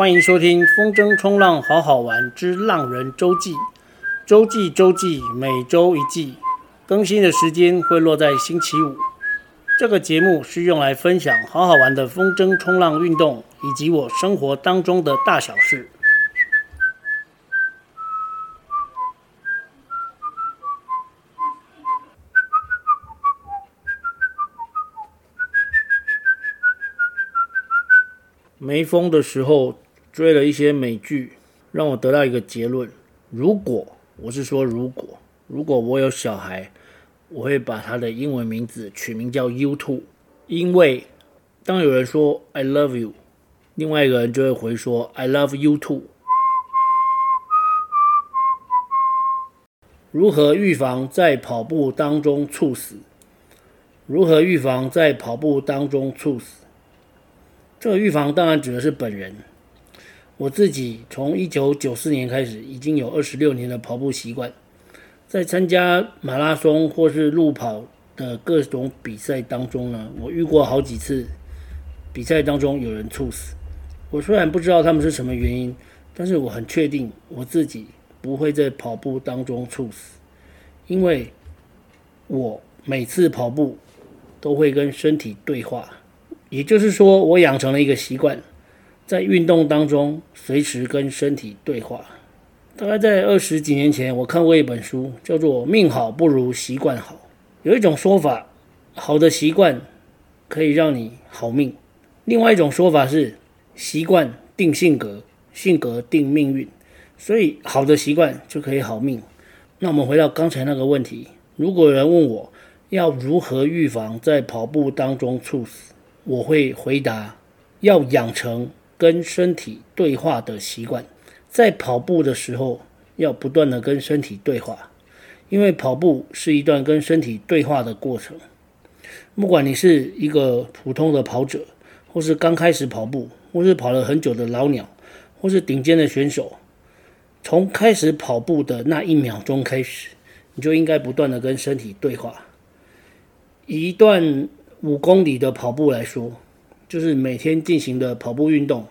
欢迎收听《风筝冲浪好好玩之浪人周记》，周记周记，每周一记，更新的时间会落在星期五。这个节目是用来分享好好玩的风筝冲浪运动，以及我生活当中的大小事。没风的时候追了一些美剧，让我得到一个结论：如果我是说如果，如果我有小孩，我会把他的英文名字取名叫 U Two，因为当有人说 I love you，另外一个人就会回说 I love you too。如何预防在跑步当中猝死？如何预防在跑步当中猝死？这个预防当然指的是本人。我自己从一九九四年开始，已经有二十六年的跑步习惯。在参加马拉松或是路跑的各种比赛当中呢，我遇过好几次比赛当中有人猝死。我虽然不知道他们是什么原因，但是我很确定我自己不会在跑步当中猝死，因为我每次跑步都会跟身体对话。也就是说，我养成了一个习惯，在运动当中随时跟身体对话。大概在二十几年前，我看过一本书，叫做《命好不如习惯好》。有一种说法，好的习惯可以让你好命；另外一种说法是，习惯定性格，性格定命运。所以，好的习惯就可以好命。那我们回到刚才那个问题：如果有人问我要如何预防在跑步当中猝死？我会回答：要养成跟身体对话的习惯，在跑步的时候要不断的跟身体对话，因为跑步是一段跟身体对话的过程。不管你是一个普通的跑者，或是刚开始跑步，或是跑了很久的老鸟，或是顶尖的选手，从开始跑步的那一秒钟开始，你就应该不断的跟身体对话。一段。五公里的跑步来说，就是每天进行的跑步运动，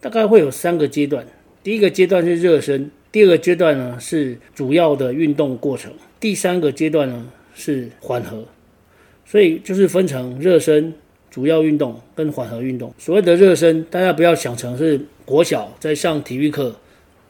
大概会有三个阶段。第一个阶段是热身，第二个阶段呢是主要的运动过程，第三个阶段呢是缓和。所以就是分成热身、主要运动跟缓和运动。所谓的热身，大家不要想成是国小在上体育课，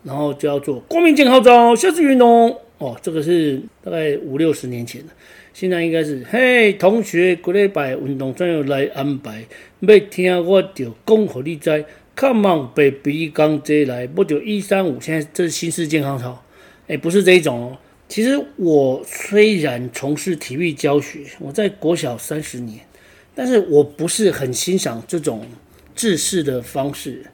然后就要做国民健号召、下次运动哦，这个是大概五六十年前的。现在应该是，嘿，同学，过礼拜运动怎样来安排？要听我就讲给你知。Come on，baby，刚进来，不就一三五？现在这是新式健康操，哎，不是这一种哦。其实我虽然从事体育教学，我在国小三十年，但是我不是很欣赏这种制式的方式。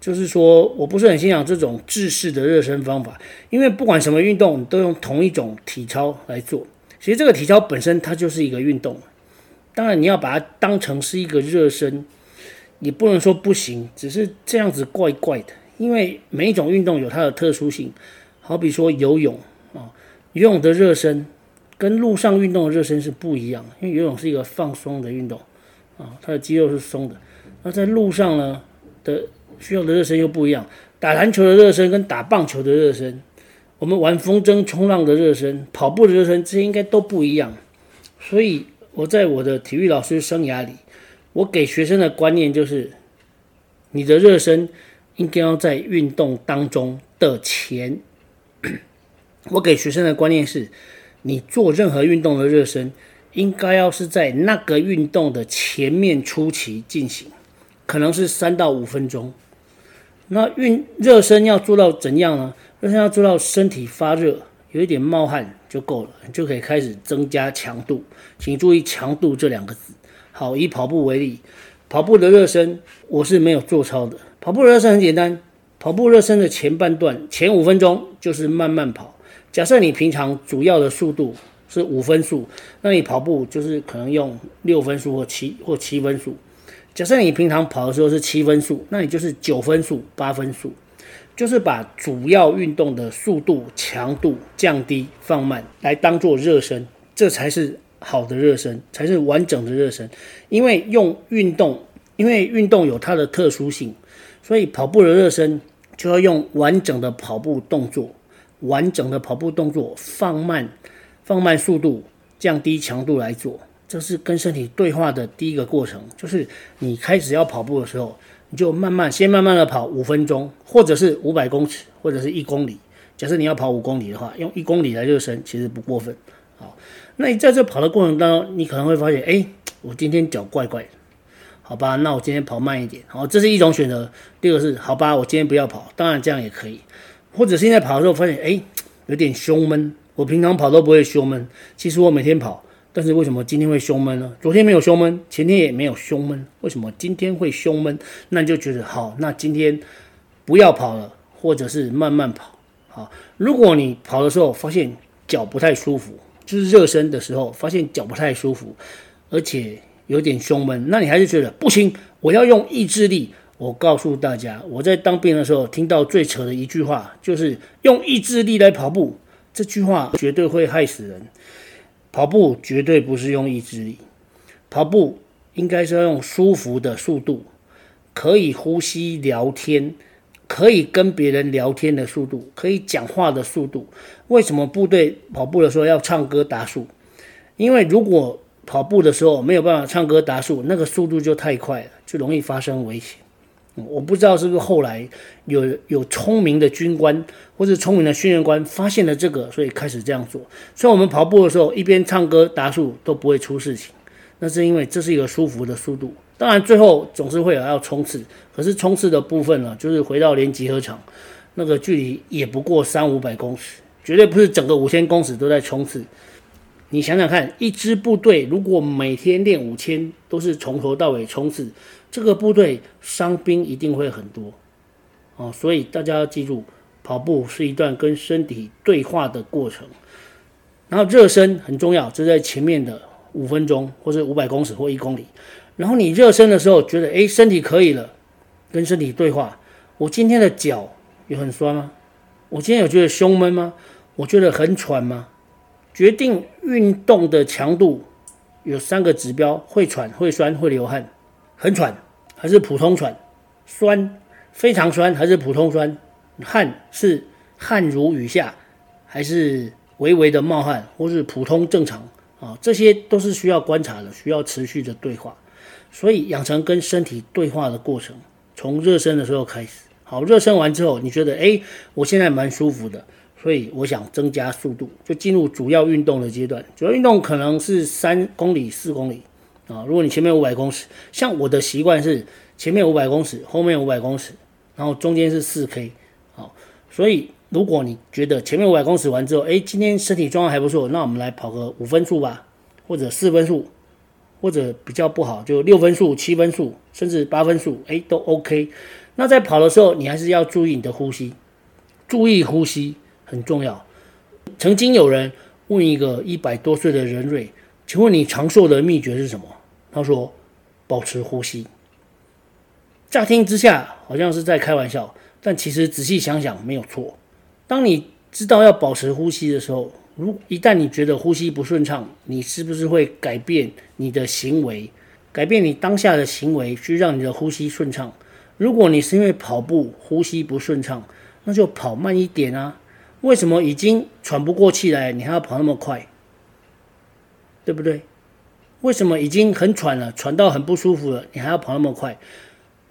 就是说我不是很欣赏这种制式的热身方法，因为不管什么运动，都用同一种体操来做。其实这个体操本身它就是一个运动，当然你要把它当成是一个热身，也不能说不行，只是这样子怪怪的。因为每一种运动有它的特殊性，好比说游泳啊，游泳的热身跟陆上运动的热身是不一样，因为游泳是一个放松的运动啊，它的肌肉是松的。那在路上呢的需要的热身又不一样，打篮球的热身跟打棒球的热身。我们玩风筝冲浪的热身，跑步的热身，这些应该都不一样。所以我在我的体育老师生涯里，我给学生的观念就是：你的热身应该要在运动当中的前。我给学生的观念是：你做任何运动的热身，应该要是在那个运动的前面初期进行，可能是三到五分钟。那运热身要做到怎样呢？热身要做到身体发热，有一点冒汗就够了，就可以开始增加强度。请注意“强度”这两个字。好，以跑步为例，跑步的热身我是没有做操的。跑步热身很简单，跑步热身的前半段前五分钟就是慢慢跑。假设你平常主要的速度是五分速，那你跑步就是可能用六分速或七或七分速。假设你平常跑的时候是七分速，那你就是九分速、八分速。就是把主要运动的速度、强度降低、放慢，来当做热身，这才是好的热身，才是完整的热身。因为用运动，因为运动有它的特殊性，所以跑步的热身就要用完整的跑步动作，完整的跑步动作，放慢放慢速度，降低强度来做。这是跟身体对话的第一个过程，就是你开始要跑步的时候，你就慢慢先慢慢的跑五分钟，或者是五百公尺，或者是一公里。假设你要跑五公里的话，用一公里来热身，其实不过分。好，那你在这跑的过程当中，你可能会发现，哎，我今天脚怪怪的，好吧，那我今天跑慢一点。好，这是一种选择。第二个是，好吧，我今天不要跑，当然这样也可以。或者现在跑的时候发现，哎，有点胸闷，我平常跑都不会胸闷，其实我每天跑。但是为什么今天会胸闷呢？昨天没有胸闷，前天也没有胸闷，为什么今天会胸闷？那你就觉得好，那今天不要跑了，或者是慢慢跑。好，如果你跑的时候发现脚不太舒服，就是热身的时候发现脚不太舒服，而且有点胸闷，那你还是觉得不行，我要用意志力。我告诉大家，我在当兵的时候听到最扯的一句话，就是用意志力来跑步，这句话绝对会害死人。跑步绝对不是用意志力，跑步应该是要用舒服的速度，可以呼吸、聊天，可以跟别人聊天的速度，可以讲话的速度。为什么部队跑步的时候要唱歌打数？因为如果跑步的时候没有办法唱歌打数，那个速度就太快了，就容易发生危险。我不知道是不是后来有有聪明的军官或者聪明的训练官发现了这个，所以开始这样做。所以我们跑步的时候一边唱歌打数都不会出事情，那是因为这是一个舒服的速度。当然最后总是会有要冲刺，可是冲刺的部分呢，就是回到连集合场，那个距离也不过三五百公尺，绝对不是整个五千公尺都在冲刺。你想想看，一支部队如果每天练五千，都是从头到尾冲刺。这个部队伤兵一定会很多，哦，所以大家要记住，跑步是一段跟身体对话的过程。然后热身很重要，就在前面的五分钟，或者五百公尺或一公里。然后你热身的时候觉得，哎，身体可以了，跟身体对话。我今天的脚有很酸吗？我今天有觉得胸闷吗？我觉得很喘吗？决定运动的强度有三个指标：会喘、会酸、会流汗。很喘还是普通喘？酸非常酸还是普通酸？汗是汗如雨下还是微微的冒汗，或是普通正常啊？这些都是需要观察的，需要持续的对话。所以养成跟身体对话的过程，从热身的时候开始。好，热身完之后，你觉得诶，我现在蛮舒服的，所以我想增加速度，就进入主要运动的阶段。主要运动可能是三公里、四公里。啊，如果你前面五百公尺，像我的习惯是前面五百公尺，后面五百公尺，然后中间是四 K。好，所以如果你觉得前面五百公尺完之后，哎，今天身体状况还不错，那我们来跑个五分速吧，或者四分速，或者比较不好就六分速、七分速，甚至八分速，哎，都 OK。那在跑的时候，你还是要注意你的呼吸，注意呼吸很重要。曾经有人问一个一百多岁的人瑞，请问你长寿的秘诀是什么？他说：“保持呼吸。”乍听之下好像是在开玩笑，但其实仔细想想没有错。当你知道要保持呼吸的时候，如一旦你觉得呼吸不顺畅，你是不是会改变你的行为，改变你当下的行为，去让你的呼吸顺畅？如果你是因为跑步呼吸不顺畅，那就跑慢一点啊！为什么已经喘不过气来，你还要跑那么快？对不对？为什么已经很喘了，喘到很不舒服了，你还要跑那么快？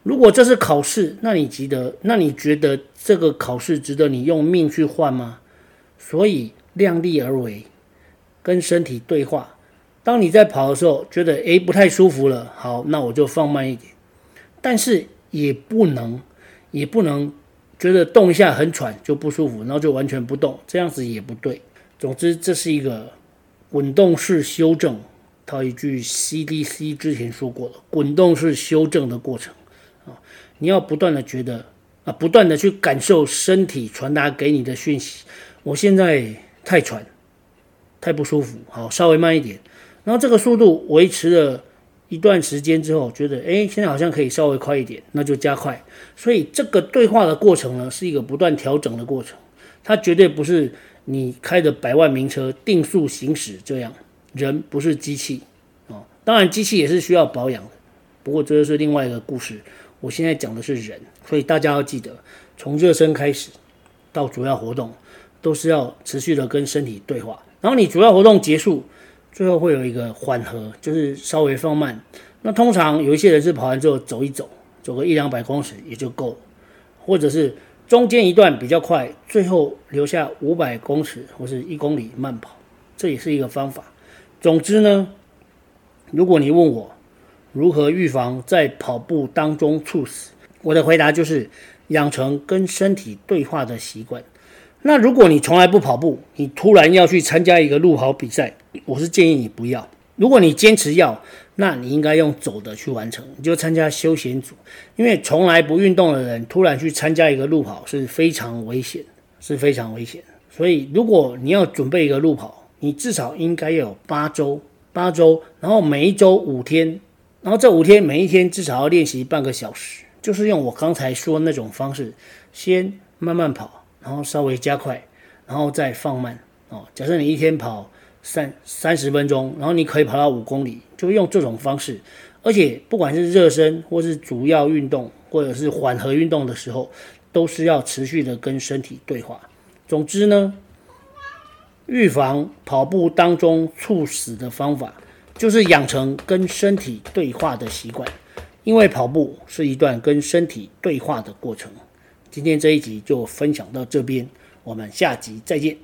如果这是考试，那你记得，那你觉得这个考试值得你用命去换吗？所以量力而为，跟身体对话。当你在跑的时候，觉得诶不太舒服了，好，那我就放慢一点。但是也不能，也不能觉得动一下很喘就不舒服，然后就完全不动，这样子也不对。总之，这是一个滚动式修正。套一句 CDC 之前说过的，滚动式修正的过程啊，你要不断的觉得啊，不断的去感受身体传达给你的讯息。我现在太喘，太不舒服，好，稍微慢一点。然后这个速度维持了一段时间之后，觉得哎，现在好像可以稍微快一点，那就加快。所以这个对话的过程呢，是一个不断调整的过程，它绝对不是你开的百万名车定速行驶这样。人不是机器哦，当然机器也是需要保养的，不过这就是另外一个故事，我现在讲的是人，所以大家要记得，从热身开始到主要活动，都是要持续的跟身体对话。然后你主要活动结束，最后会有一个缓和，就是稍微放慢。那通常有一些人是跑完之后走一走，走个一两百公尺也就够了，或者是中间一段比较快，最后留下五百公尺或是一公里慢跑，这也是一个方法。总之呢，如果你问我如何预防在跑步当中猝死，我的回答就是养成跟身体对话的习惯。那如果你从来不跑步，你突然要去参加一个路跑比赛，我是建议你不要。如果你坚持要，那你应该用走的去完成，你就参加休闲组，因为从来不运动的人突然去参加一个路跑是非常危险，是非常危险。所以如果你要准备一个路跑，你至少应该要有八周，八周，然后每一周五天，然后这五天每一天至少要练习半个小时，就是用我刚才说那种方式，先慢慢跑，然后稍微加快，然后再放慢。哦，假设你一天跑。三三十分钟，然后你可以跑到五公里，就用这种方式。而且不管是热身，或是主要运动，或者是缓和运动的时候，都是要持续的跟身体对话。总之呢，预防跑步当中猝死的方法，就是养成跟身体对话的习惯。因为跑步是一段跟身体对话的过程。今天这一集就分享到这边，我们下集再见。